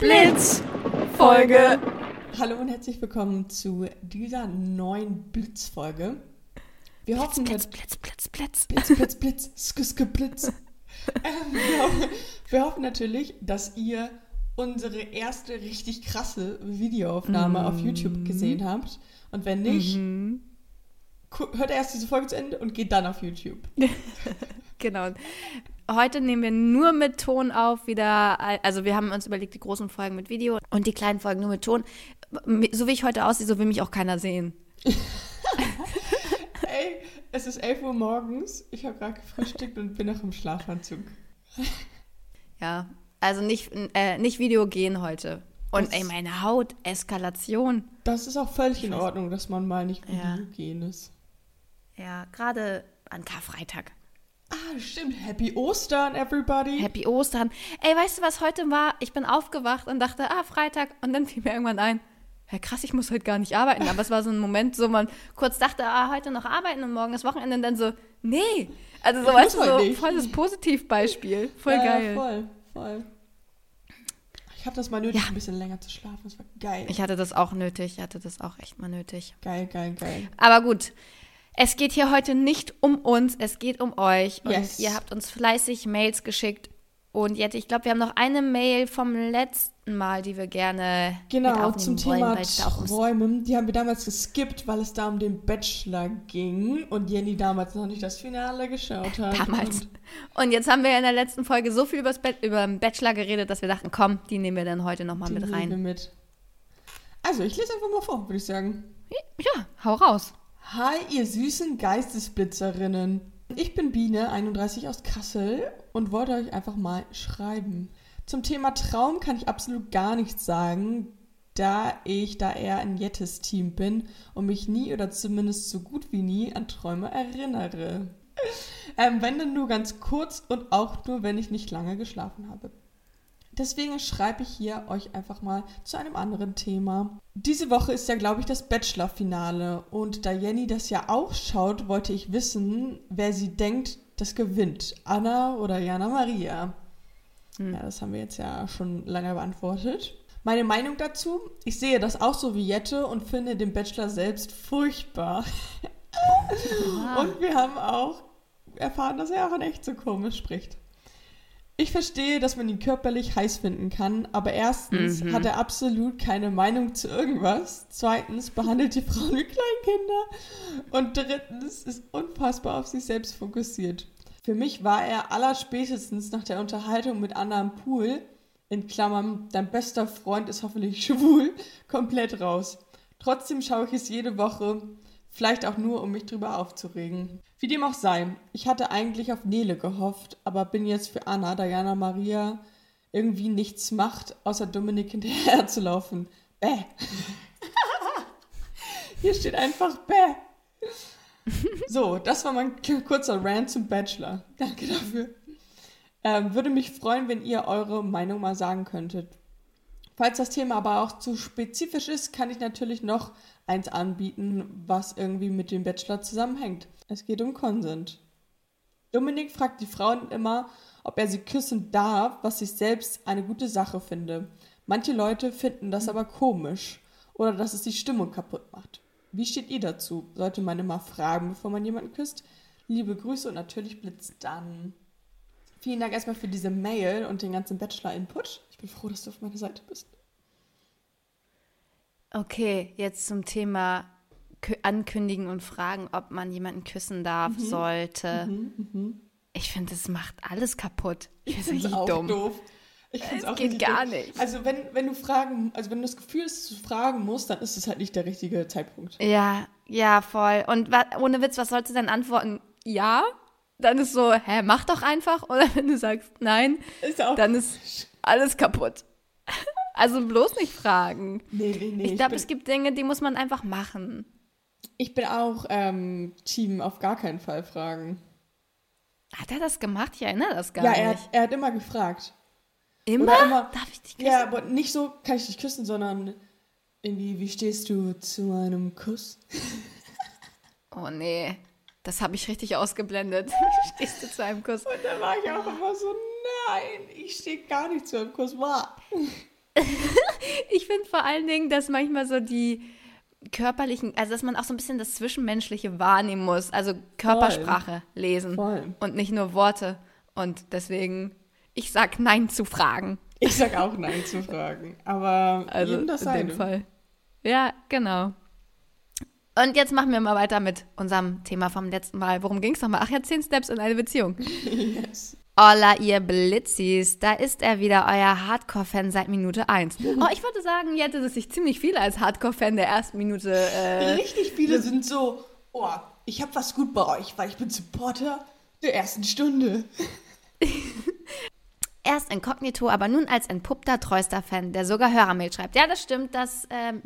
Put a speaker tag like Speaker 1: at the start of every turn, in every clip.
Speaker 1: Blitz Folge.
Speaker 2: Hallo und herzlich willkommen zu dieser neuen Blitzfolge. Wir
Speaker 1: Blitz,
Speaker 2: hoffen,
Speaker 1: Blitz, Blitz, Blitz, Blitz.
Speaker 2: Blitz, Blitz, Blitz, sk, sk, Blitz. ähm, wir, hoffen, wir hoffen natürlich, dass ihr unsere erste richtig krasse Videoaufnahme auf YouTube gesehen habt. Und wenn nicht, gu- hört erst diese Folge zu Ende und geht dann auf YouTube.
Speaker 1: Genau. Heute nehmen wir nur mit Ton auf wieder. Also wir haben uns überlegt, die großen Folgen mit Video und die kleinen Folgen nur mit Ton. So wie ich heute aussehe, so will mich auch keiner sehen.
Speaker 2: Ey, es ist 11 Uhr morgens. Ich habe gerade gefrühstückt und bin noch im Schlafanzug.
Speaker 1: Ja, also nicht, äh, nicht Video gehen heute. Und
Speaker 2: Das-
Speaker 1: ey, meine Haut, Eskalation.
Speaker 2: Das ist auch völlig in Ordnung, dass man mal nicht
Speaker 1: Ja.
Speaker 2: Video gehen ist.
Speaker 1: Ja, gerade an Karfreitag.
Speaker 2: Ah, stimmt. Happy Ostern, everybody.
Speaker 1: Happy Ostern. Ey, weißt du, was heute war? Ich bin aufgewacht und dachte, ah, Freitag. Und dann fiel mir irgendwann ein, ja krass, ich muss heute gar nicht arbeiten. Aber es war so ein Moment, so man kurz dachte, ah, heute noch arbeiten und morgen ist Wochenende. Und dann so, nee. Also so,
Speaker 2: Ich
Speaker 1: weißt du, so
Speaker 2: nicht.
Speaker 1: volles Positivbeispiel. Voll
Speaker 2: ja,
Speaker 1: geil.
Speaker 2: Voll, voll. Ich habe das mal nötig,
Speaker 1: Ja.
Speaker 2: ein bisschen länger zu schlafen. Das war geil.
Speaker 1: Ich hatte das auch nötig. Ich hatte das auch echt mal nötig.
Speaker 2: geil, geil, geil.
Speaker 1: Aber gut. Es geht hier heute nicht um uns, es geht um euch. Und
Speaker 2: Yes.
Speaker 1: ihr habt uns fleißig Mails geschickt. Und jetzt, ich glaube, wir haben noch eine Mail vom letzten Mal, die wir gerne
Speaker 2: Genau, zum
Speaker 1: wollen,
Speaker 2: Thema
Speaker 1: ums
Speaker 2: Träumen. Die haben wir damals geskippt, weil es da um den Bachelor ging und Jenny damals noch nicht das Finale geschaut hat.
Speaker 1: damals.
Speaker 2: Und
Speaker 1: Und jetzt haben wir in der letzten Folge so viel über den Bachelor geredet, dass wir dachten, komm, die nehmen wir dann heute nochmal
Speaker 2: die
Speaker 1: mit
Speaker 2: nehmen wir
Speaker 1: rein.
Speaker 2: mit. Also, ich lese einfach mal vor, würde ich sagen.
Speaker 1: Ja, hau raus.
Speaker 2: Hi, ihr süßen Geistesblitzerinnen. Ich bin Biene, 31 aus Kassel und wollte euch einfach mal schreiben. Zum Thema Traum kann ich absolut gar nichts sagen, da ich da eher ein Jettes-Team bin und mich nie oder zumindest so gut wie nie an Träume erinnere. Ähm, wenn dann nur ganz kurz und auch nur, wenn ich nicht lange geschlafen habe. Deswegen schreibe ich hier euch einfach mal zu einem anderen Thema. Diese Woche ist ja, glaube ich, das Bachelor-Finale. Und da Jenny das ja auch schaut, wollte ich wissen, wer sie denkt, das gewinnt. Anna oder Jana Maria? Ja, das haben wir jetzt ja schon lange beantwortet. Meine Meinung dazu? Ich sehe das auch so wie Jette und finde den Bachelor selbst furchtbar. Und wir haben auch erfahren, dass er auch in echt so komisch spricht. Ich verstehe, dass man ihn körperlich heiß finden kann, aber erstens
Speaker 1: Mhm.
Speaker 2: hat er absolut keine Meinung zu irgendwas. Zweitens behandelt die Frauen wie Kleinkinder. Und drittens ist unfassbar auf sich selbst fokussiert. Für mich war er allerspätestens nach der Unterhaltung mit Anna im Pool, in Klammern, dein bester Freund ist hoffentlich schwul, komplett raus. Trotzdem schaue ich es jede Woche, vielleicht auch nur, um mich drüber aufzuregen. Wie dem auch sei, ich hatte eigentlich auf Nele gehofft, aber bin jetzt für Anna, Diana Maria irgendwie nichts macht, außer Dominik hinterher zu laufen. Bäh. Hier steht einfach Bäh. So, das war mein kurzer Rant zum Bachelor. Danke dafür. Ähm, würde mich freuen, wenn ihr eure Meinung mal sagen könntet. Falls das Thema aber auch zu spezifisch ist, kann ich natürlich noch eins anbieten, was irgendwie mit dem Bachelor zusammenhängt. Es geht um Consent. Dominik fragt die Frauen immer, ob er sie küssen darf, was ich selbst eine gute Sache finde. Manche Leute finden das aber komisch oder dass es die Stimmung kaputt macht. Wie steht ihr dazu? Sollte man immer fragen, bevor man jemanden küsst? Liebe Grüße und natürlich Blitz dann. Vielen Dank erstmal für diese Mail und den ganzen Bachelor-Input. Ich bin froh, dass du auf meiner Seite bist.
Speaker 1: Okay, jetzt zum Thema Kü- ankündigen und fragen, ob man jemanden küssen darf, sollte.
Speaker 2: Mhm,
Speaker 1: Ich finde, das macht alles kaputt. Ich,
Speaker 2: Ich
Speaker 1: finde
Speaker 2: finde
Speaker 1: es
Speaker 2: auch
Speaker 1: dumm.
Speaker 2: doof. Ich find's
Speaker 1: Es
Speaker 2: auch
Speaker 1: geht gar
Speaker 2: doof.
Speaker 1: nicht.
Speaker 2: Also wenn, wenn du fragen, also wenn du das Gefühl hast, du fragen musst, dann ist es halt nicht der richtige Zeitpunkt.
Speaker 1: Ja, ja, voll. Und ohne Witz, was sollst du dann antworten? Ja? Dann ist so, hä, mach doch einfach. Oder wenn du sagst nein,
Speaker 2: Ist auch.
Speaker 1: dann ist alles kaputt. Also bloß nicht fragen.
Speaker 2: nee, nee, nee.
Speaker 1: Ich glaube, es gibt Dinge, die muss man einfach machen.
Speaker 2: ich bin auch ähm, Team auf gar keinen Fall fragen.
Speaker 1: Hat er das gemacht? Ich erinnere das gar
Speaker 2: ja, er
Speaker 1: nicht.
Speaker 2: hat, er hat immer gefragt.
Speaker 1: Immer?
Speaker 2: Immer-
Speaker 1: Darf ich dich küssen?
Speaker 2: Ja, aber nicht so, kann ich dich küssen, sondern irgendwie, wie stehst du zu einem Kuss?
Speaker 1: Oh nee, das habe ich richtig ausgeblendet. Stehst du zu einem Kuss?
Speaker 2: Und da war ich auch immer so, nein, ich stehe gar nicht zu einem Kuss.
Speaker 1: Ich finde vor allen Dingen, dass manchmal so die körperlichen, also dass man auch so ein bisschen das Zwischenmenschliche wahrnehmen muss, also Körpersprache Voll. lesen Voll. und nicht nur Worte. Und deswegen, ich sag Nein zu Fragen.
Speaker 2: Ich sag auch Nein zu Fragen, aber
Speaker 1: also in dem Fall. Ja, genau. Und jetzt machen wir mal weiter mit unserem Thema vom letzten Mal. Worum ging es nochmal? Ach ja, 10 Steps in eine Beziehung. yes. Hola, ihr Blitzis. Da ist er wieder, euer Hardcore-Fan seit Minute 1. Oh, ich würde sagen, ihr hättet es sich ziemlich viele als Hardcore-Fan der ersten Minute. Äh,
Speaker 2: Richtig viele sind so, oh, ich habe was gut bei euch, weil ich bin Supporter der ersten Stunde.
Speaker 1: Erst inkognito, aber nun als entpuppter, treuster Fan, der sogar Hörermail schreibt. Ja, das stimmt, das ähm,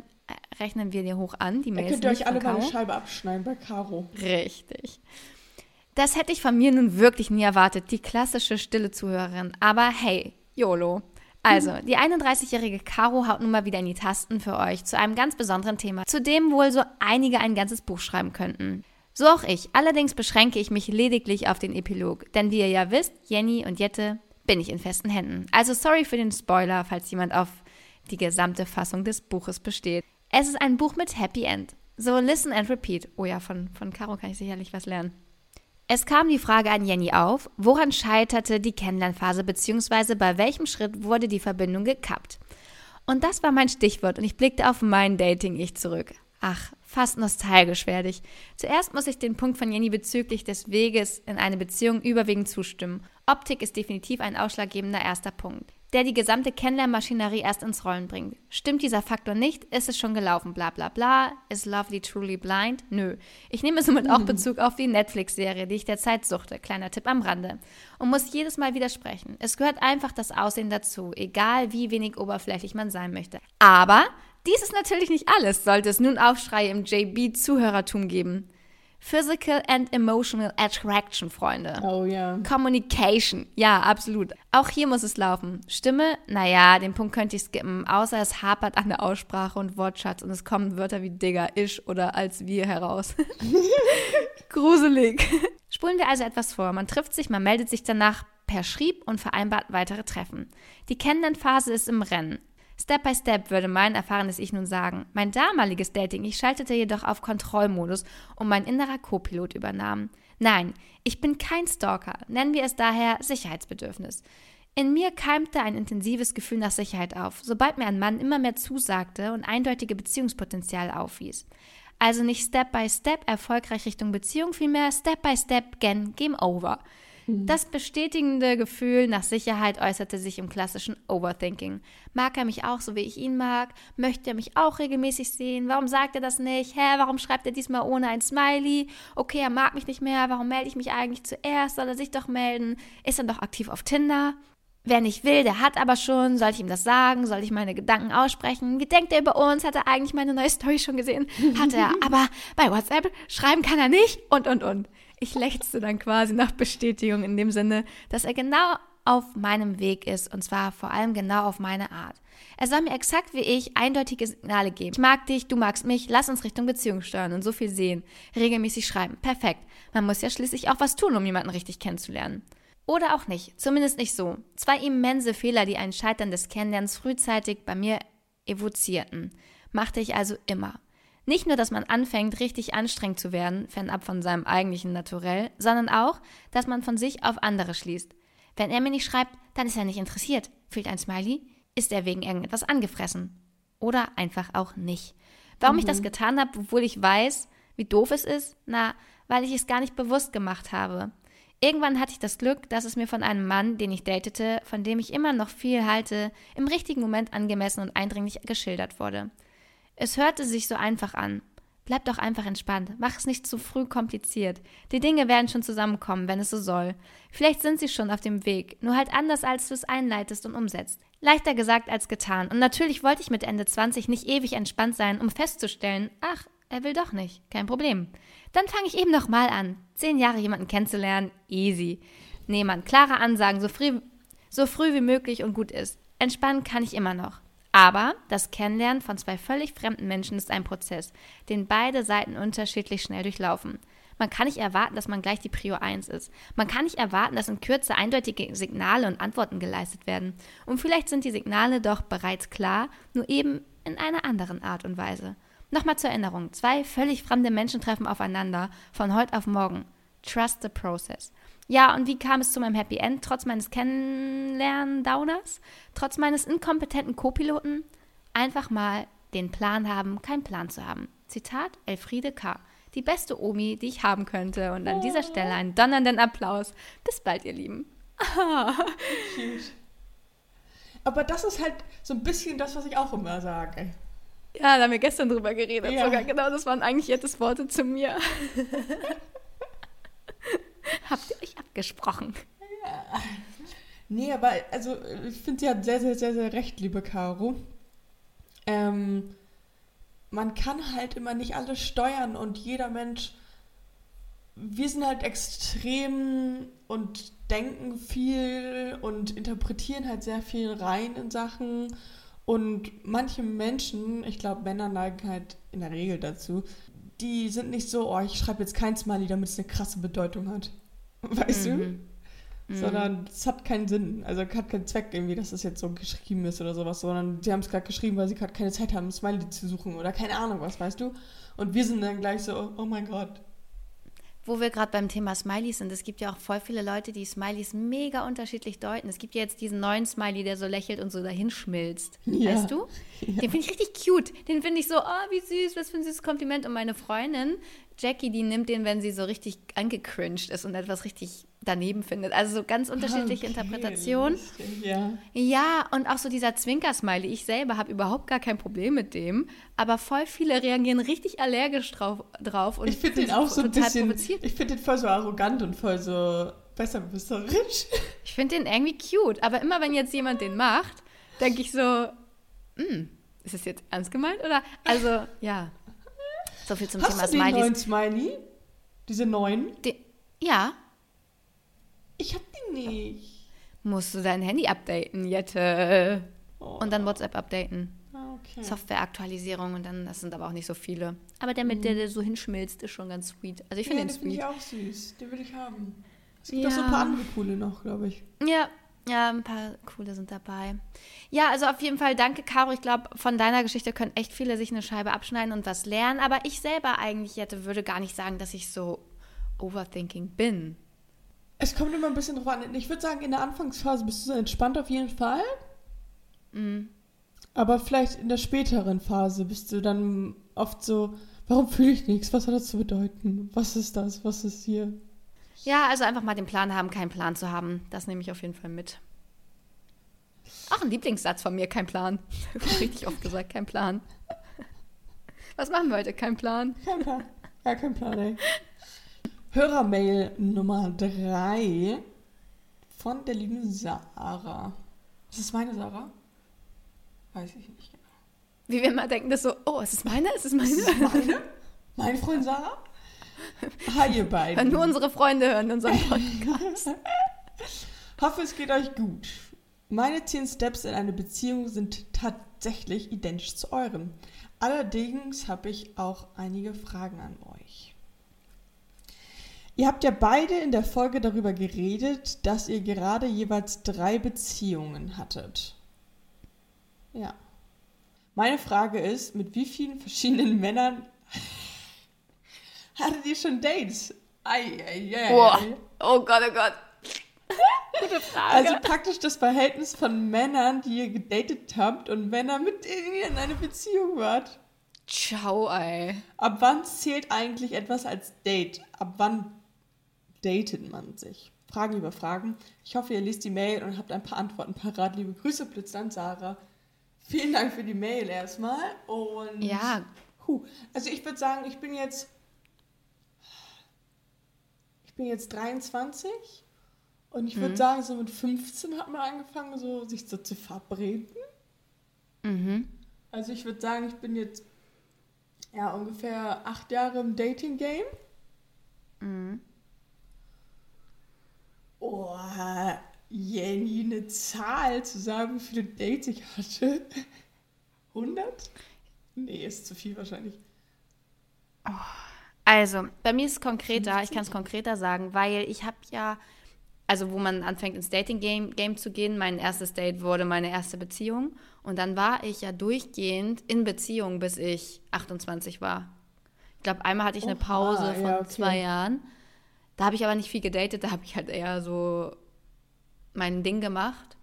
Speaker 1: rechnen wir dir hoch an, die Mails.
Speaker 2: Ihr könnt euch alle mal eine Scheibe abschneiden bei Caro.
Speaker 1: Richtig. Das hätte ich von mir nun wirklich nie erwartet, die klassische stille Zuhörerin. Aber hey, YOLO. Also, die 31-jährige Caro haut nun mal wieder in die Tasten für euch zu einem ganz besonderen Thema, zu dem wohl so einige ein ganzes Buch schreiben könnten. So auch ich. Allerdings beschränke ich mich lediglich auf den Epilog. Denn wie ihr ja wisst, Jenny und Jette bin ich in festen Händen. Also sorry für den Spoiler, falls jemand auf die gesamte Fassung des Buches besteht. Es ist ein Buch mit Happy End. So listen and repeat. Oh ja, von, von Caro kann ich sicherlich was lernen. Es kam die Frage an Jenny auf, woran scheiterte die Kennenlernphase bzw. bei welchem Schritt wurde die Verbindung gekappt? Und das war mein Stichwort und ich blickte auf mein Dating-Ich zurück. Ach, fast nostalgisch werde ich. Zuerst muss ich den Punkt von Jenny bezüglich des Weges in eine Beziehung überwiegend zustimmen. Optik ist definitiv ein ausschlaggebender erster Punkt der die gesamte Kennenlernmaschinerie erst ins Rollen bringt. Stimmt dieser Faktor nicht, ist es schon gelaufen, bla bla bla. Is Lovely Truly Blind? Nö. Ich nehme somit auch Bezug auf die Netflix-Serie, die ich derzeit suchte. Kleiner Tipp am Rande. Und muss jedes Mal widersprechen. Es gehört einfach das Aussehen dazu, egal wie wenig oberflächlich man sein möchte. Aber dies ist natürlich nicht alles, sollte es nun Aufschreie im JB-Zuhörertum geben. Physical and Emotional Attraction, Freunde.
Speaker 2: Oh ja.
Speaker 1: Communication. Ja, absolut. Auch hier muss es laufen. Stimme, naja, den Punkt könnte ich skippen, außer es hapert an der Aussprache und Wortschatz und es kommen Wörter wie Digger, Ich oder als wir heraus. Gruselig. Spulen wir also etwas vor. Man trifft sich, man meldet sich danach per Schrieb und vereinbart weitere Treffen. Die Kennenlernphase ist im Rennen. Step by Step würde mein erfahrenes Ich nun sagen. Mein damaliges Dating, ich schaltete jedoch auf Kontrollmodus und mein innerer Co-Pilot übernahm. Nein, ich bin kein Stalker, nennen wir es daher Sicherheitsbedürfnis. In mir keimte ein intensives Gefühl nach Sicherheit auf, sobald mir ein Mann immer mehr zusagte und eindeutige Beziehungspotenzial aufwies. Also nicht Step by Step erfolgreich Richtung Beziehung, vielmehr Step by Step gen Game Over. Mhm. Das bestätigende Gefühl nach Sicherheit äußerte sich im klassischen Overthinking. Mag er mich auch so, wie ich ihn mag? Möchte er mich auch regelmäßig sehen? Warum sagt er das nicht? Hä, warum schreibt er diesmal ohne ein Smiley? Okay, er mag mich nicht mehr. Warum melde ich mich eigentlich zuerst? Soll er sich doch melden? Ist er doch aktiv auf Tinder? Wer nicht will, der hat aber schon. Soll ich ihm das sagen? Soll ich meine Gedanken aussprechen? Wie denkt er über uns? Hat er eigentlich meine neue Story schon gesehen? Hat er. aber bei WhatsApp schreiben kann er nicht. Und, und, und. Ich lechzte dann quasi nach Bestätigung in dem Sinne, dass er genau auf meinem Weg ist und zwar vor allem genau auf meine Art. Er soll mir exakt wie ich eindeutige Signale geben. Ich mag dich, du magst mich, lass uns Richtung Beziehung steuern und so viel sehen. Regelmäßig schreiben. Perfekt. Man muss ja schließlich auch was tun, um jemanden richtig kennenzulernen. Oder auch nicht, zumindest nicht so. Zwei immense Fehler, die ein Scheitern des Kennenlernens frühzeitig bei mir evozierten, machte ich also immer. Nicht nur, dass man anfängt, richtig anstrengend zu werden, fernab von seinem eigentlichen Naturell, sondern auch, dass man von sich auf andere schließt. Wenn er mir nicht schreibt, dann ist er nicht interessiert. Fehlt ein Smiley? Ist er wegen irgendetwas angefressen? Oder einfach auch nicht. Warum mhm. ich das mhm. getan habe, obwohl ich weiß, wie doof es ist? Na, weil ich es gar nicht bewusst gemacht habe. Irgendwann hatte ich das Glück, dass es mir von einem Mann, den ich datete, von dem ich immer noch viel halte, im richtigen Moment angemessen und eindringlich geschildert wurde. Es hörte sich so einfach an. Bleib doch einfach entspannt. Mach es nicht zu früh kompliziert. Die Dinge werden schon zusammenkommen, wenn es so soll. Vielleicht sind sie schon auf dem Weg, nur halt anders, als du es einleitest und umsetzt. Leichter gesagt als getan. Und natürlich wollte ich mit Ende 20 nicht ewig entspannt sein, um festzustellen, ach, er will doch nicht. Kein Problem. Dann fange ich eben nochmal an. Zehn Jahre jemanden kennenzulernen, easy. Nee, Mann, klare Ansagen, so früh, so früh wie möglich und gut ist. Entspannen kann ich immer noch. Aber das Kennenlernen von zwei völlig fremden Menschen ist ein Prozess, den beide Seiten unterschiedlich schnell durchlaufen. Man kann nicht erwarten, dass man gleich die Prio 1 ist. Man kann nicht erwarten, dass in Kürze eindeutige Signale und Antworten geleistet werden. Und vielleicht sind die Signale doch bereits klar, nur eben in einer anderen Art und Weise. Nochmal zur Erinnerung. Zwei völlig fremde Menschen treffen aufeinander von heute auf morgen. Trust the process. Ja, und wie kam es zu meinem Happy End, trotz meines Kennenlernen-Downers? Trotz meines inkompetenten Co-Piloten? Einfach mal den Plan haben, keinen Plan zu haben. Zitat Elfriede K. Die beste Omi, die ich haben könnte. Und an dieser Stelle einen donnernden Applaus. Bis bald, ihr Lieben.
Speaker 2: Cute. Aber das ist halt so ein bisschen das, was ich auch immer sage.
Speaker 1: Ja, da haben wir gestern drüber geredet.
Speaker 2: Ja.
Speaker 1: Sogar genau, das waren eigentlich jetzt Worte zu mir. Euch abgesprochen?
Speaker 2: Nee, aber also ich finde, sie hat sehr, sehr, sehr, sehr recht, liebe Caro. Ähm, man kann halt immer nicht alles steuern und jeder Mensch, wir sind halt extrem und denken viel und interpretieren halt sehr viel rein in Sachen. Und manche Menschen, ich glaube, Männer neigen halt in der Regel dazu, die sind nicht so, oh, ich schreibe jetzt kein Smiley, damit es eine krasse Bedeutung hat. Weißt du?
Speaker 1: Mhm.
Speaker 2: sondern es hat keinen Sinn. Also hat keinen Zweck irgendwie, dass das jetzt so geschrieben ist oder sowas, sondern sie haben es gerade geschrieben, weil sie gerade keine Zeit haben, ein Smiley zu suchen oder keine Ahnung was, weißt du? Und wir sind dann gleich so, oh mein Gott.
Speaker 1: Wo wir gerade beim Thema Smileys sind, es gibt ja auch voll viele Leute, die Smileys mega unterschiedlich deuten. Es gibt ja jetzt diesen neuen Smiley, der so lächelt und so dahin schmilzt.
Speaker 2: Ja.
Speaker 1: Weißt du? Den finde ich richtig cute. Den finde ich so, oh, wie süß, was für ein süßes Kompliment. Und meine Freundin, Jackie, die nimmt den, wenn sie so richtig angecringed ist und etwas richtig daneben findet. Also so ganz unterschiedliche
Speaker 2: Okay,
Speaker 1: Interpretationen.
Speaker 2: Ja.
Speaker 1: Ja, und auch so dieser Zwinker-Smiley. Ich selber habe überhaupt gar kein Problem mit dem, aber voll viele reagieren richtig allergisch drauf. drauf und
Speaker 2: Ich finde den auch so ein
Speaker 1: total
Speaker 2: bisschen,
Speaker 1: provoziert.
Speaker 2: ich finde den voll so arrogant und voll so besserwisserisch.
Speaker 1: Ich finde den irgendwie cute, aber immer wenn jetzt jemand den macht, denke ich so, hm, ist das jetzt ernst gemeint oder? Also, ja. So viel zum
Speaker 2: Hast
Speaker 1: Thema
Speaker 2: du den
Speaker 1: Smileys.
Speaker 2: neuen Smiley? Diese neuen?
Speaker 1: Den, ja,
Speaker 2: Ich hab den nicht.
Speaker 1: musst du dein Handy updaten, Jette.
Speaker 2: Oh.
Speaker 1: Und dann WhatsApp updaten.
Speaker 2: Ah, okay.
Speaker 1: Softwareaktualisierung und dann, das sind aber auch nicht so viele. Aber der mit der, der so hinschmilzt, ist schon ganz sweet. Also ich
Speaker 2: ja,
Speaker 1: finde
Speaker 2: den
Speaker 1: den
Speaker 2: finde
Speaker 1: sweet.
Speaker 2: ich auch süß. Den will ich haben. Es gibt
Speaker 1: Ja.
Speaker 2: auch so ein paar andere coole noch, glaube ich.
Speaker 1: Ja, ja, ein paar coole sind dabei. Ja, also auf jeden Fall danke, Caro. Ich glaube, von deiner Geschichte können echt viele sich eine Scheibe abschneiden und was lernen. Aber ich selber eigentlich, Jette, würde gar nicht sagen, dass ich so overthinking bin.
Speaker 2: Es kommt immer ein bisschen drauf an. Ich würde sagen, in der Anfangsphase bist du so entspannt auf jeden Fall.
Speaker 1: Mhm.
Speaker 2: Aber vielleicht in der späteren Phase bist du dann oft so, warum fühle ich nichts? Was hat das zu bedeuten? Was ist das? Was ist hier?
Speaker 1: Ja, also einfach mal den Plan haben, keinen Plan zu haben. Das nehme ich auf jeden Fall mit. Auch ein Lieblingssatz von mir, kein Plan. Richtig oft gesagt, kein Plan. Was machen wir heute? Kein Plan.
Speaker 2: Kein Plan. Ja, kein Plan, ey. Hörermail Nummer 3 von der lieben Sarah. Ist es meine Sarah? Weiß ich nicht genau.
Speaker 1: Wie wir immer denken, das so, oh, ist es meine? Ist es meine?
Speaker 2: Ist es meine? Mein Freund Sarah? Hi, ihr beiden.
Speaker 1: Weil nur unsere Freunde hören unseren Podcast.
Speaker 2: Hoffe, es geht euch gut. Meine 10 Steps in eine Beziehung sind tatsächlich identisch zu euren. Allerdings habe ich auch einige Fragen an euch. Ihr habt ja beide in der Folge darüber geredet, dass ihr gerade jeweils drei Beziehungen hattet. Ja. Meine Frage ist, mit wie vielen verschiedenen Männern hattet ihr schon Dates? Ei, ei, ei.
Speaker 1: Boah. Oh Gott, oh Gott. Gute Frage.
Speaker 2: Also praktisch das Verhältnis von Männern, die ihr gedatet habt und Männern, mit denen ihr in einer Beziehung wart.
Speaker 1: Ciao, ey.
Speaker 2: Ab wann zählt eigentlich etwas als Date? Ab wann datet man sich? Fragen über Fragen. Ich hoffe, ihr liest die Mail und habt ein paar Antworten parat. Liebe Grüße, Blitzland Sarah. Vielen Dank für die Mail erstmal. Und
Speaker 1: Ja,
Speaker 2: Puh. Also ich würde sagen, ich bin jetzt. Ich bin jetzt 23 und ich würde
Speaker 1: Mhm.
Speaker 2: sagen, so mit 15 hat man angefangen, so sich so zu verabreden.
Speaker 1: mhm.
Speaker 2: Also ich würde sagen, ich bin jetzt ja ungefähr acht Jahre im Dating-Game.
Speaker 1: Mhm.
Speaker 2: Oh, Jenny, eine Zahl zu sagen, wie viele Dates ich hatte. 100? Nee, ist zu viel wahrscheinlich.
Speaker 1: Also, bei mir ist es konkreter, ich kann es konkreter sagen, weil ich habe ja, also wo man anfängt ins Dating-Game Game zu gehen, mein erstes Date wurde meine erste Beziehung und dann war ich ja durchgehend in Beziehung, bis ich 28 war. Ich glaube, einmal hatte ich eine Pause von
Speaker 2: ja, okay.
Speaker 1: zwei Jahren. Da habe ich aber nicht viel gedatet, da habe ich halt eher so mein Ding gemacht.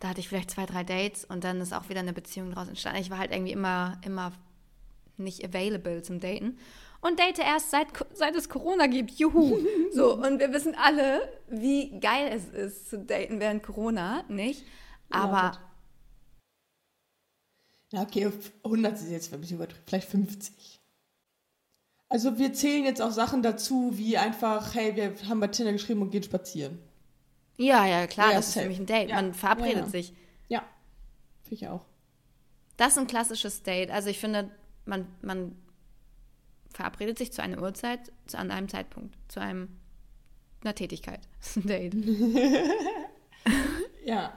Speaker 1: Da hatte ich vielleicht zwei, drei Dates und dann ist auch wieder eine Beziehung draus entstanden. Ich war halt irgendwie immer, immer nicht available zum Daten. Und date erst seit, seit es Corona gibt. Juhu. So, und wir wissen alle, wie geil es ist zu daten während Corona, nicht? Aber.
Speaker 2: Ja, okay, 100 ist jetzt ein bisschen übertrieben, vielleicht 50. Also wir zählen jetzt auch Sachen dazu, wie einfach, hey, wir haben bei Tinder geschrieben und gehen spazieren.
Speaker 1: ja, ja, klar,
Speaker 2: Ja,
Speaker 1: das ist
Speaker 2: safe.
Speaker 1: für mich ein Date.
Speaker 2: Ja.
Speaker 1: Man verabredet
Speaker 2: Ja, ja.
Speaker 1: sich.
Speaker 2: Ja, finde ich auch.
Speaker 1: Das ist ein klassisches Date. Also ich finde, man, man verabredet sich zu einer Uhrzeit, zu, an einem Zeitpunkt, zu einem, einer Tätigkeit. Das ist ein Date.
Speaker 2: Ja,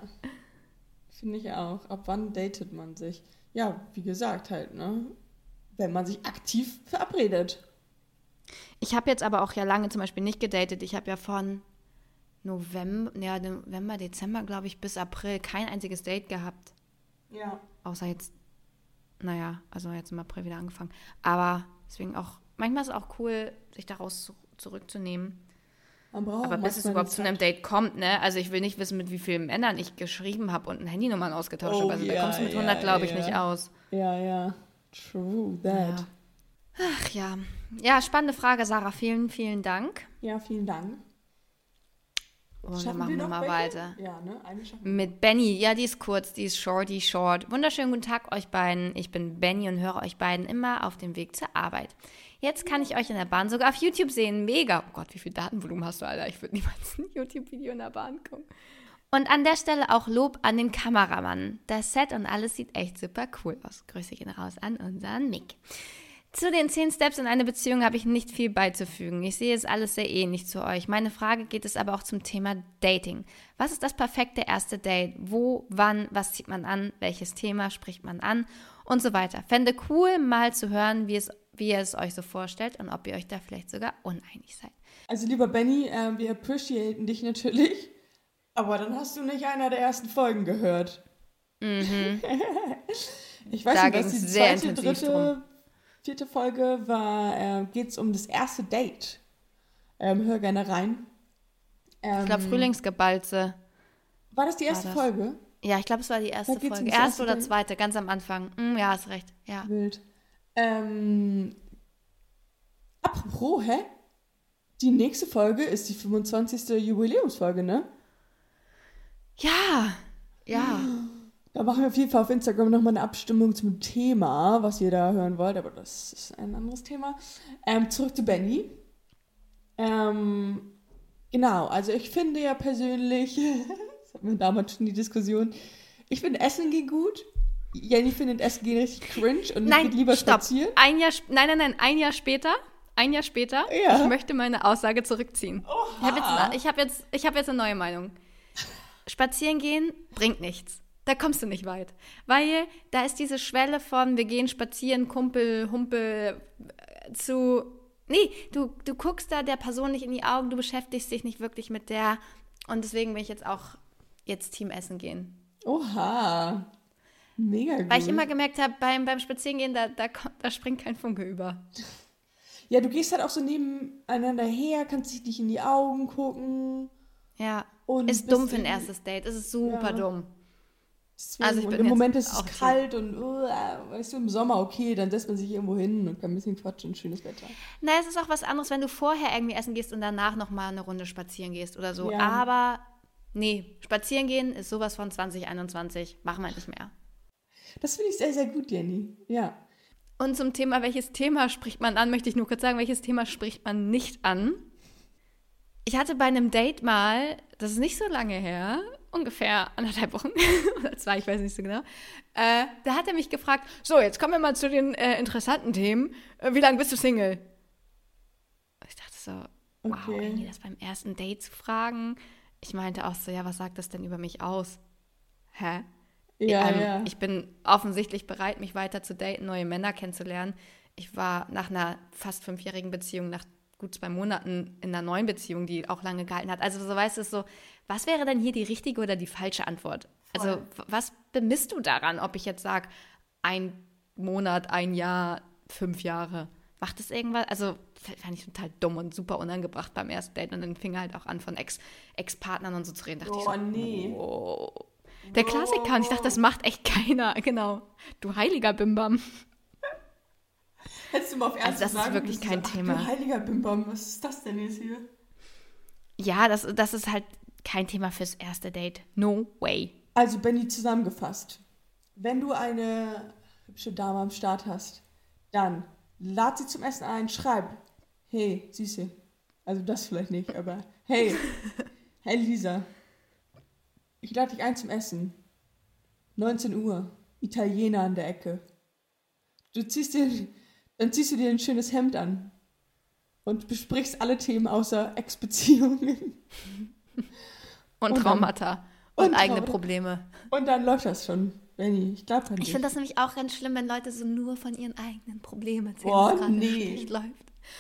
Speaker 2: finde ich auch. Ab wann datet man sich? Ja, wie gesagt halt, ne? Wenn man sich aktiv verabredet.
Speaker 1: Ich habe jetzt aber auch ja lange zum Beispiel nicht gedatet. Ich habe ja von November, ja, November, Dezember, glaube ich, bis April kein einziges Date gehabt.
Speaker 2: Ja.
Speaker 1: Außer jetzt, naja, also jetzt im April wieder angefangen. Aber deswegen auch, manchmal ist es auch cool, sich daraus zu, zurückzunehmen.
Speaker 2: Man braucht
Speaker 1: Aber bis es überhaupt zu
Speaker 2: eine
Speaker 1: einem Date kommt, ne? Also ich will nicht wissen, mit wie vielen Männern ich geschrieben habe und Handynummern ausgetauscht
Speaker 2: Oh,
Speaker 1: habe. Also da
Speaker 2: ja,
Speaker 1: kommst du mit
Speaker 2: ja,
Speaker 1: 100, glaube ich,
Speaker 2: ja.
Speaker 1: nicht aus.
Speaker 2: Ja, ja. True that.
Speaker 1: Ja. Ach ja. Ja, spannende Frage, Sarah. Vielen, vielen Dank.
Speaker 2: Ja, vielen Dank.
Speaker 1: Und dann machen wir
Speaker 2: noch
Speaker 1: mal
Speaker 2: welche?
Speaker 1: weiter.
Speaker 2: Ja, ne? Eine schaffen wir.
Speaker 1: Mit Benny. Ja, die ist kurz, die ist short, die ist short. Wunderschönen guten Tag euch beiden. Ich bin Benny und höre euch beiden immer auf dem Weg zur Arbeit. Jetzt kann ich euch in der Bahn sogar auf YouTube sehen. Mega. Oh Gott, wie viel Datenvolumen hast du, Alter? Ich würde niemals ein YouTube-Video in der Bahn gucken. Und an der Stelle auch Lob an den Kameramann. Das Set und alles sieht echt super cool aus. Grüße gehen raus an unseren Mick. Zu den 10 Steps in eine Beziehung habe ich nicht viel beizufügen. Ich sehe es alles sehr ähnlich zu euch. Meine Frage geht es aber auch zum Thema Dating. Was ist das perfekte erste Date? Wo, wann, was zieht man an? Welches Thema spricht man an? Und so weiter. Fände cool, mal zu hören, wie, es, wie ihr es euch so vorstellt und ob ihr euch da vielleicht sogar uneinig seid.
Speaker 2: Also lieber Benny, äh, wir appreciaten dich natürlich. Aber dann hast du nicht einer der ersten Folgen gehört. ich weiß
Speaker 1: Mhm. Da
Speaker 2: nicht, was die zweite, dritte,
Speaker 1: drum.
Speaker 2: vierte Folge war, äh, geht es um das erste Date. Ähm, hör gerne rein. Ähm,
Speaker 1: Ich glaube, Frühlingsgebalze.
Speaker 2: war das die erste
Speaker 1: das.
Speaker 2: Folge?
Speaker 1: Ja, ich glaube, es war die erste
Speaker 2: geht's
Speaker 1: Folge.
Speaker 2: ums
Speaker 1: Erste oder zweite, ganz am Anfang. Mm, ja, hast recht. Ja.
Speaker 2: Wild. Ähm, apropos, hä? Die nächste Folge ist die 25. Jubiläumsfolge, ne?
Speaker 1: Ja. Ja.
Speaker 2: Da machen wir auf jeden Fall auf Instagram nochmal eine Abstimmung zum Thema, was ihr da hören wollt, aber das ist ein anderes Thema. Ähm, zurück zu Benny. Ähm, genau, also ich finde ja persönlich, das hatten wir damals schon die Diskussion, ich finde Essen gehen gut. Jenny findet Essen gehen richtig cringe und
Speaker 1: Nein,
Speaker 2: geht lieber
Speaker 1: stopp.
Speaker 2: spazieren.
Speaker 1: Ein Jahr, nein, nein, nein, ein Jahr später, ein Jahr später,
Speaker 2: Ja.
Speaker 1: ich möchte meine Aussage zurückziehen. Ich habe
Speaker 2: Oha.
Speaker 1: jetzt, ich hab jetzt, ich hab jetzt eine neue Meinung. Spazieren gehen bringt nichts. Da kommst du nicht weit. Weil da ist diese Schwelle von, wir gehen spazieren, Kumpel, Humpel, äh, zu. Nee, du, du guckst da der Person nicht in die Augen, du beschäftigst dich nicht wirklich mit der. Und deswegen will ich jetzt auch jetzt Team Essen gehen.
Speaker 2: Oha. Mega gut.
Speaker 1: Weil ich immer gemerkt habe, beim, beim Spazierengehen, da, da, kommt- da springt kein Funke über.
Speaker 2: ja, du gehst halt auch so nebeneinander her, kannst dich nicht in die Augen gucken.
Speaker 1: Ja.
Speaker 2: Und
Speaker 1: ist dumm für ein erstes Date. Es ist super
Speaker 2: Ja.
Speaker 1: dumm.
Speaker 2: Deswegen,
Speaker 1: Also ich
Speaker 2: und im Moment ist es kalt und uh, weißt du, im Sommer okay, dann setzt man sich irgendwo hin und kann ein bisschen quatschen, schönes Wetter.
Speaker 1: Na, es ist auch was anderes, wenn du vorher irgendwie essen gehst und danach nochmal eine Runde spazieren gehst oder so.
Speaker 2: Ja.
Speaker 1: Aber nee, spazieren gehen ist sowas von 2021. Machen wir nicht mehr.
Speaker 2: Das finde ich sehr, sehr gut, Jenny. Ja.
Speaker 1: Und zum Thema, welches Thema spricht man an, möchte ich nur kurz sagen, welches Thema spricht man nicht an. Ich hatte bei einem Date mal, das ist nicht so lange her, ungefähr anderthalb Wochen oder zwei, ich weiß nicht so genau, äh, da hat er mich gefragt, so, jetzt kommen wir mal zu den äh, interessanten Themen. Äh, wie lange bist du Single? Ich dachte so, wow,
Speaker 2: Okay.
Speaker 1: irgendwie das beim ersten Date zu fragen. Ich meinte auch so, ja, was sagt das denn über mich aus? Hä?
Speaker 2: Ja,
Speaker 1: ähm,
Speaker 2: ja.
Speaker 1: Ich bin offensichtlich bereit, mich weiter zu daten, neue Männer kennenzulernen. ich war nach einer fast fünfjährigen Beziehung, nach gut zwei Monaten in einer neuen Beziehung, die auch lange gehalten hat. Also so weißt du so, was wäre denn hier die richtige oder die falsche Antwort? Voll. Also was bemisst du daran, ob ich jetzt sage, ein Monat, ein Jahr, fünf Jahre? Macht das irgendwas? Also fand ich total dumm und super unangebracht beim ersten Date und dann fing er halt auch an von Ex, Ex-Partnern und so zu reden. Dachte
Speaker 2: oh,
Speaker 1: ich so,
Speaker 2: nee.
Speaker 1: Oh. Der Klassiker und ich dachte, das macht echt keiner. Genau. Du heiliger Bimbam.
Speaker 2: Hättest du mal auf Ernst
Speaker 1: also das ist wirklich kein
Speaker 2: so,
Speaker 1: Thema.
Speaker 2: Ach, heiliger Bimbam, was ist das denn jetzt hier?
Speaker 1: Ja, das, das ist halt kein Thema fürs erste Date. No way.
Speaker 2: Also, Benny, zusammengefasst. Wenn du eine hübsche Dame am Start hast, dann lad sie zum Essen ein, schreib, hey, Süße. Also das vielleicht nicht, aber hey, hey Lisa, ich lade dich ein zum Essen. 19 Uhr, Italiener an der Ecke. Du ziehst dir dann ziehst du dir ein schönes Hemd an und besprichst alle Themen außer Ex-Beziehungen.
Speaker 1: Und, Traumata. Und, und eigene Traumata. Probleme.
Speaker 2: Und dann läuft das schon, Benny. Ich glaube an
Speaker 1: Ich finde das nämlich auch ganz schlimm, wenn Leute so nur von ihren eigenen Problemen erzählen,
Speaker 2: Boah, was nee.
Speaker 1: läuft.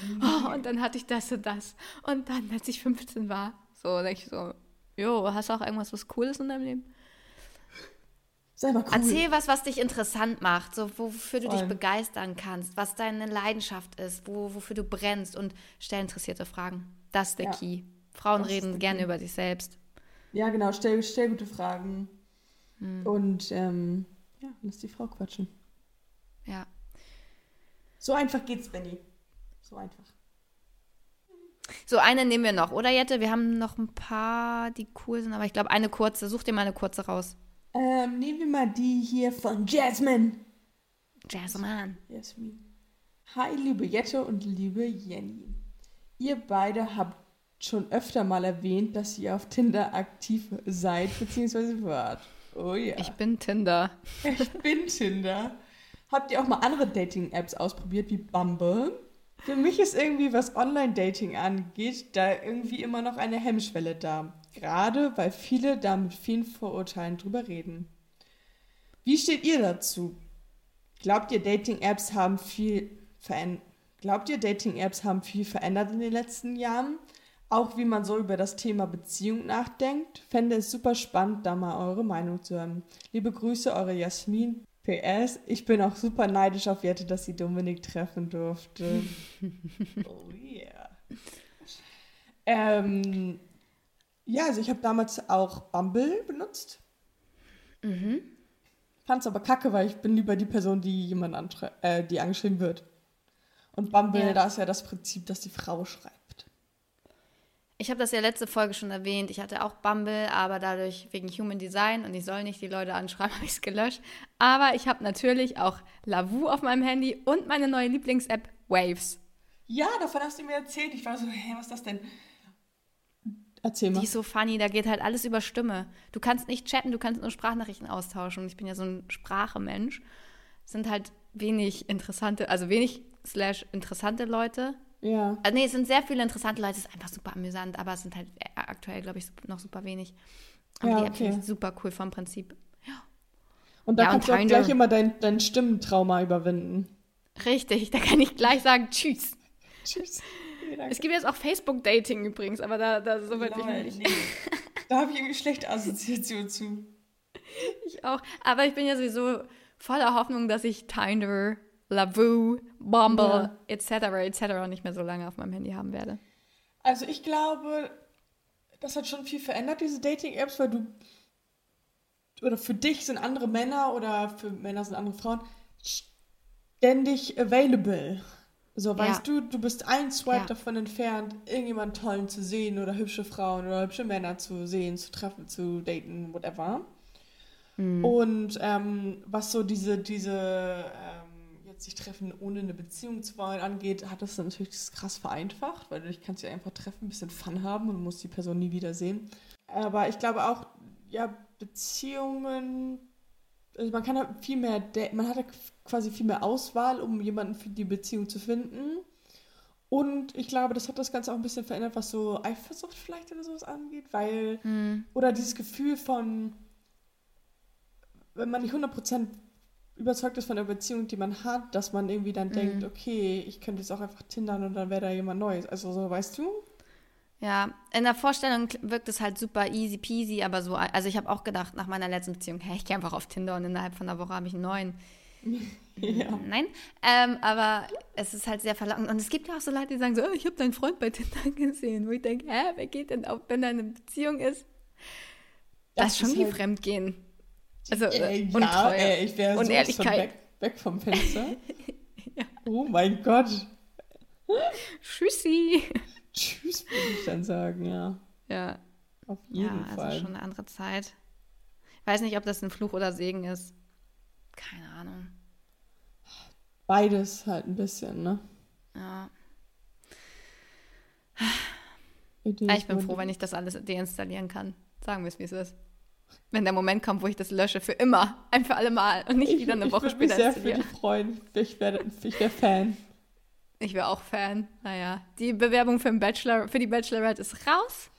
Speaker 1: Nee. Oh, und dann hatte ich das und das. Und dann, als ich 15 war, so denke ich so, jo, hast du auch irgendwas, was cool ist in deinem Leben?
Speaker 2: Cool.
Speaker 1: Erzähl was, was dich interessant macht, so wofür du Voll. dich begeistern kannst, was deine Leidenschaft ist, wo, wofür du brennst und stell interessierte Fragen. Das ist der ja. Key. Frauen das reden gerne über sich selbst.
Speaker 2: Ja, genau, stell, stell gute Fragen. Hm. Und ähm, ja, lass die Frau quatschen.
Speaker 1: Ja.
Speaker 2: So einfach geht's, Benny. So einfach.
Speaker 1: So, eine nehmen wir noch, oder Jette? Wir haben noch ein paar, die cool sind, aber ich glaube, eine kurze. Such dir mal eine kurze raus.
Speaker 2: Ähm, nehmen wir mal die hier von Jasmine.
Speaker 1: Jasmine.
Speaker 2: Jasmine. Hi, liebe Jette und liebe Jenny. Ihr beide habt schon öfter mal erwähnt, dass ihr auf Tinder aktiv seid bzw. wart. Oh ja.
Speaker 1: Ich bin Tinder.
Speaker 2: Ich bin Tinder. Habt ihr auch mal andere Dating-Apps ausprobiert wie Bumble? Für mich ist irgendwie, was Online-Dating angeht, da irgendwie immer noch eine Hemmschwelle da. Gerade weil viele da mit vielen Vorurteilen drüber reden. Wie steht ihr dazu? Glaubt ihr, Dating-Apps haben viel verändert? Glaubt ihr, Dating-Apps haben viel verändert in den letzten Jahren? Auch wie man so über das Thema Beziehung nachdenkt? Fände es super spannend, da mal eure Meinung zu hören. Liebe Grüße, eure Jasmin. PS, ich bin auch super neidisch auf Jette, dass sie Dominik treffen durfte. oh yeah. Ähm, ja, also ich habe damals auch Bumble benutzt.
Speaker 1: Mhm.
Speaker 2: Fand's aber kacke, weil ich bin lieber die Person, die jemand äh, die angeschrieben wird. Und Bumble, ja. da ist ja das Prinzip, dass die Frau schreibt.
Speaker 1: Ich habe das ja letzte Folge schon erwähnt. Ich hatte auch Bumble, aber dadurch wegen Human Design und ich soll nicht die Leute anschreiben, habe ich es gelöscht. Aber ich habe natürlich auch Lavu auf meinem Handy und meine neue Lieblings-App Waves.
Speaker 2: Ja, davon hast du mir erzählt. Ich war so, hä, was ist das denn? Erzähl mal.
Speaker 1: Die ist so funny, da geht halt alles über Stimme. Du kannst nicht chatten, du kannst nur Sprachnachrichten austauschen. Ich bin ja so ein Sprachemensch. Sind halt wenig interessante, also wenig slash interessante Leute
Speaker 2: ja.
Speaker 1: Also nee, es sind sehr viele interessante Leute, es ist einfach super amüsant, aber es sind halt aktuell, glaube ich, noch super wenig. Aber ja, die okay. App super cool vom Prinzip. Ja.
Speaker 2: Und da ja, kannst und du auch gleich immer dein, dein Stimmentrauma überwinden.
Speaker 1: Richtig, da kann ich gleich sagen, tschüss. tschüss. Es gibt jetzt auch Facebook-Dating übrigens, aber da, da so weit bin ich nicht.
Speaker 2: Nee. Da habe ich irgendwie schlechte Assoziation zu.
Speaker 1: Ich auch. Aber ich bin ja sowieso voller Hoffnung, dass ich Tinder Lavu, Bumble, ja. etc., etc. nicht mehr so lange auf meinem Handy haben werde.
Speaker 2: Also ich glaube, das hat schon viel verändert, diese Dating-Apps, weil du oder für dich sind andere Männer oder für Männer sind andere Frauen ständig available. So, weißt ja. du, du bist ein Swipe ja. davon entfernt, irgendjemand tollen zu sehen oder hübsche Frauen oder hübsche Männer zu sehen, zu treffen, zu daten, whatever. Mhm. Und ähm, was so diese, diese ähm, sich treffen ohne eine Beziehung zu wollen angeht, hat das natürlich krass vereinfacht, weil du kannst ja einfach treffen, ein bisschen Fun haben und musst die Person nie wieder sehen. Aber ich glaube auch, ja, Beziehungen, also man kann halt viel mehr, man hat quasi viel mehr Auswahl, um jemanden für die Beziehung zu finden. Und ich glaube, das hat das Ganze auch ein bisschen verändert, was so Eifersucht vielleicht oder sowas angeht, weil, mhm. oder dieses Gefühl von, wenn man nicht 100% überzeugt ist von der Beziehung, die man hat, dass man irgendwie dann
Speaker 1: Mhm.
Speaker 2: denkt, okay, ich könnte jetzt auch einfach tindern und dann wäre da jemand Neues. Also so, weißt du?
Speaker 1: Ja, in der Vorstellung wirkt es halt super easy peasy, aber so, also ich habe auch gedacht, nach meiner letzten Beziehung, hey, ich gehe einfach auf Tinder und innerhalb von einer Woche habe ich einen neuen.
Speaker 2: Ja.
Speaker 1: Nein, ähm, aber es ist halt sehr verlockend. Und es gibt ja auch so Leute, die sagen so, oh, ich habe deinen Freund bei Tinder gesehen, wo ich denke, hä, wer geht denn auf, wenn er in einer Beziehung ist? Das, ist schon wie
Speaker 2: halt-
Speaker 1: Fremdgehen. Also,
Speaker 2: Äh,
Speaker 1: äh,
Speaker 2: ja,
Speaker 1: Untreue.
Speaker 2: ey, ich wäre so von
Speaker 1: Unehrlichkeit.
Speaker 2: weg, weg vom Fenster. Oh mein Gott.
Speaker 1: Tschüssi.
Speaker 2: Tschüss, würde ich dann sagen, ja.
Speaker 1: Ja,
Speaker 2: Auf
Speaker 1: ja
Speaker 2: jeden
Speaker 1: also
Speaker 2: Fall.
Speaker 1: schon eine andere Zeit. Ich weiß nicht, ob das ein Fluch oder Segen ist. Keine Ahnung.
Speaker 2: Beides halt ein bisschen, ne?
Speaker 1: Ja. Ja, Ich bin froh, wenn ich das alles deinstallieren kann. Sagen wir es, wie es ist. Wenn der Moment kommt, wo ich das lösche, für immer, ein für alle Mal und nicht
Speaker 2: ich,
Speaker 1: wieder eine
Speaker 2: ich
Speaker 1: Woche
Speaker 2: würde mich
Speaker 1: später
Speaker 2: sehr für dich freuen. Ich wäre ich wär Fan.
Speaker 1: Ich wäre auch Fan. Naja, die Bewerbung für, den Bachelor, für die Bachelorette ist raus.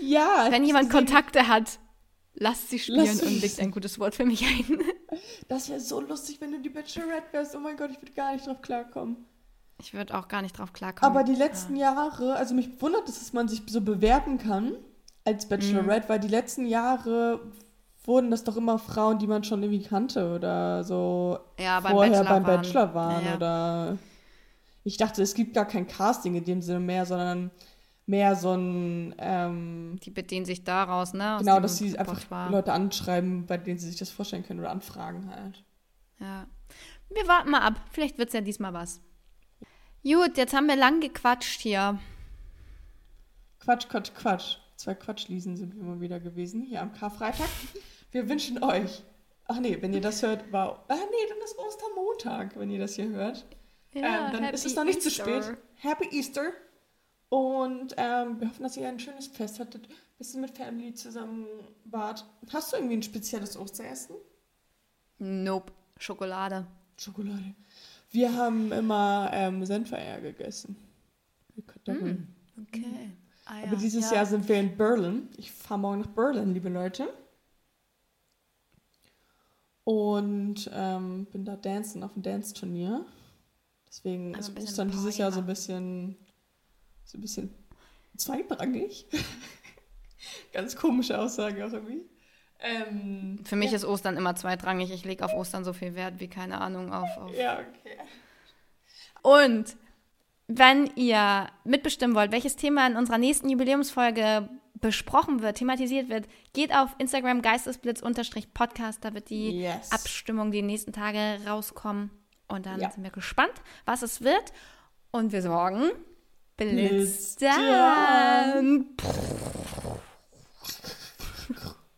Speaker 2: Ja.
Speaker 1: Wenn jemand Kontakte hat, lasst sie spielen
Speaker 2: Lass
Speaker 1: und legt ein gutes Wort für mich ein.
Speaker 2: Das wäre so lustig, wenn du die Bachelorette wärst. Oh mein Gott, ich würde gar nicht drauf klarkommen.
Speaker 1: Ich würde auch gar nicht drauf klarkommen.
Speaker 2: Aber die letzten Jahre, also mich wundert es, dass man sich so bewerben kann als Bachelorette, weil die letzten Jahre wurden das doch immer Frauen, die man schon irgendwie kannte oder so
Speaker 1: ja, beim
Speaker 2: vorher
Speaker 1: Bachelor
Speaker 2: beim
Speaker 1: waren.
Speaker 2: Bachelor waren.
Speaker 1: Ja, ja.
Speaker 2: Oder ich dachte, es gibt gar kein Casting in dem Sinne mehr, sondern mehr so ein ähm,
Speaker 1: Die bedienen sich daraus, ne? aus
Speaker 2: genau, dass sie einfach
Speaker 1: Repertoire.
Speaker 2: Leute anschreiben, bei denen sie sich das vorstellen können oder anfragen halt.
Speaker 1: Ja. Wir warten mal ab. Vielleicht wird es ja diesmal was. Gut, jetzt haben wir lang gequatscht hier.
Speaker 2: Quatsch, Quatsch, Quatsch. Zwei Quatschliesen sind wir mal wieder gewesen hier am Karfreitag. Wir wünschen euch. Ach nee, wenn ihr das hört, war. Ah nee, dann ist Ostermontag, wenn ihr das hier hört. Ähm, dann
Speaker 1: Happy
Speaker 2: ist es noch nicht zu
Speaker 1: Easter.
Speaker 2: spät. Happy Easter. Und ähm, wir hoffen, dass ihr ein schönes Fest hattet, ein bisschen mit Family zusammen wart. Hast du irgendwie ein spezielles Osteressen?
Speaker 1: Nope. Schokolade.
Speaker 2: Schokolade. Wir haben immer ähm, Senfeier gegessen. Wir Kartoffeln.
Speaker 1: Okay. Ah, ja.
Speaker 2: Aber dieses
Speaker 1: ja.
Speaker 2: Jahr sind wir in Berlin. Ich fahre morgen nach Berlin, liebe Leute. Und ähm, bin da dancen auf dem Dance-Turnier. Deswegen
Speaker 1: Also
Speaker 2: ist Ostern dieses Jahr so ein bisschen, so ein bisschen zweitrangig. Ganz komische Aussage auch irgendwie. Ähm,
Speaker 1: Für mich ist Ostern immer zweitrangig. Ich lege auf Ostern so viel Wert wie keine Ahnung auf. auf.
Speaker 2: ja, okay.
Speaker 1: Und wenn ihr mitbestimmen wollt, welches Thema in unserer nächsten Jubiläumsfolge besprochen wird, thematisiert wird, geht auf Instagram geistesblitz-podcast. Da wird die
Speaker 2: Yes.
Speaker 1: Abstimmung die nächsten Tage rauskommen. Und dann
Speaker 2: Ja.
Speaker 1: sind wir gespannt, was es wird. Und wir sorgen, Blitz dann.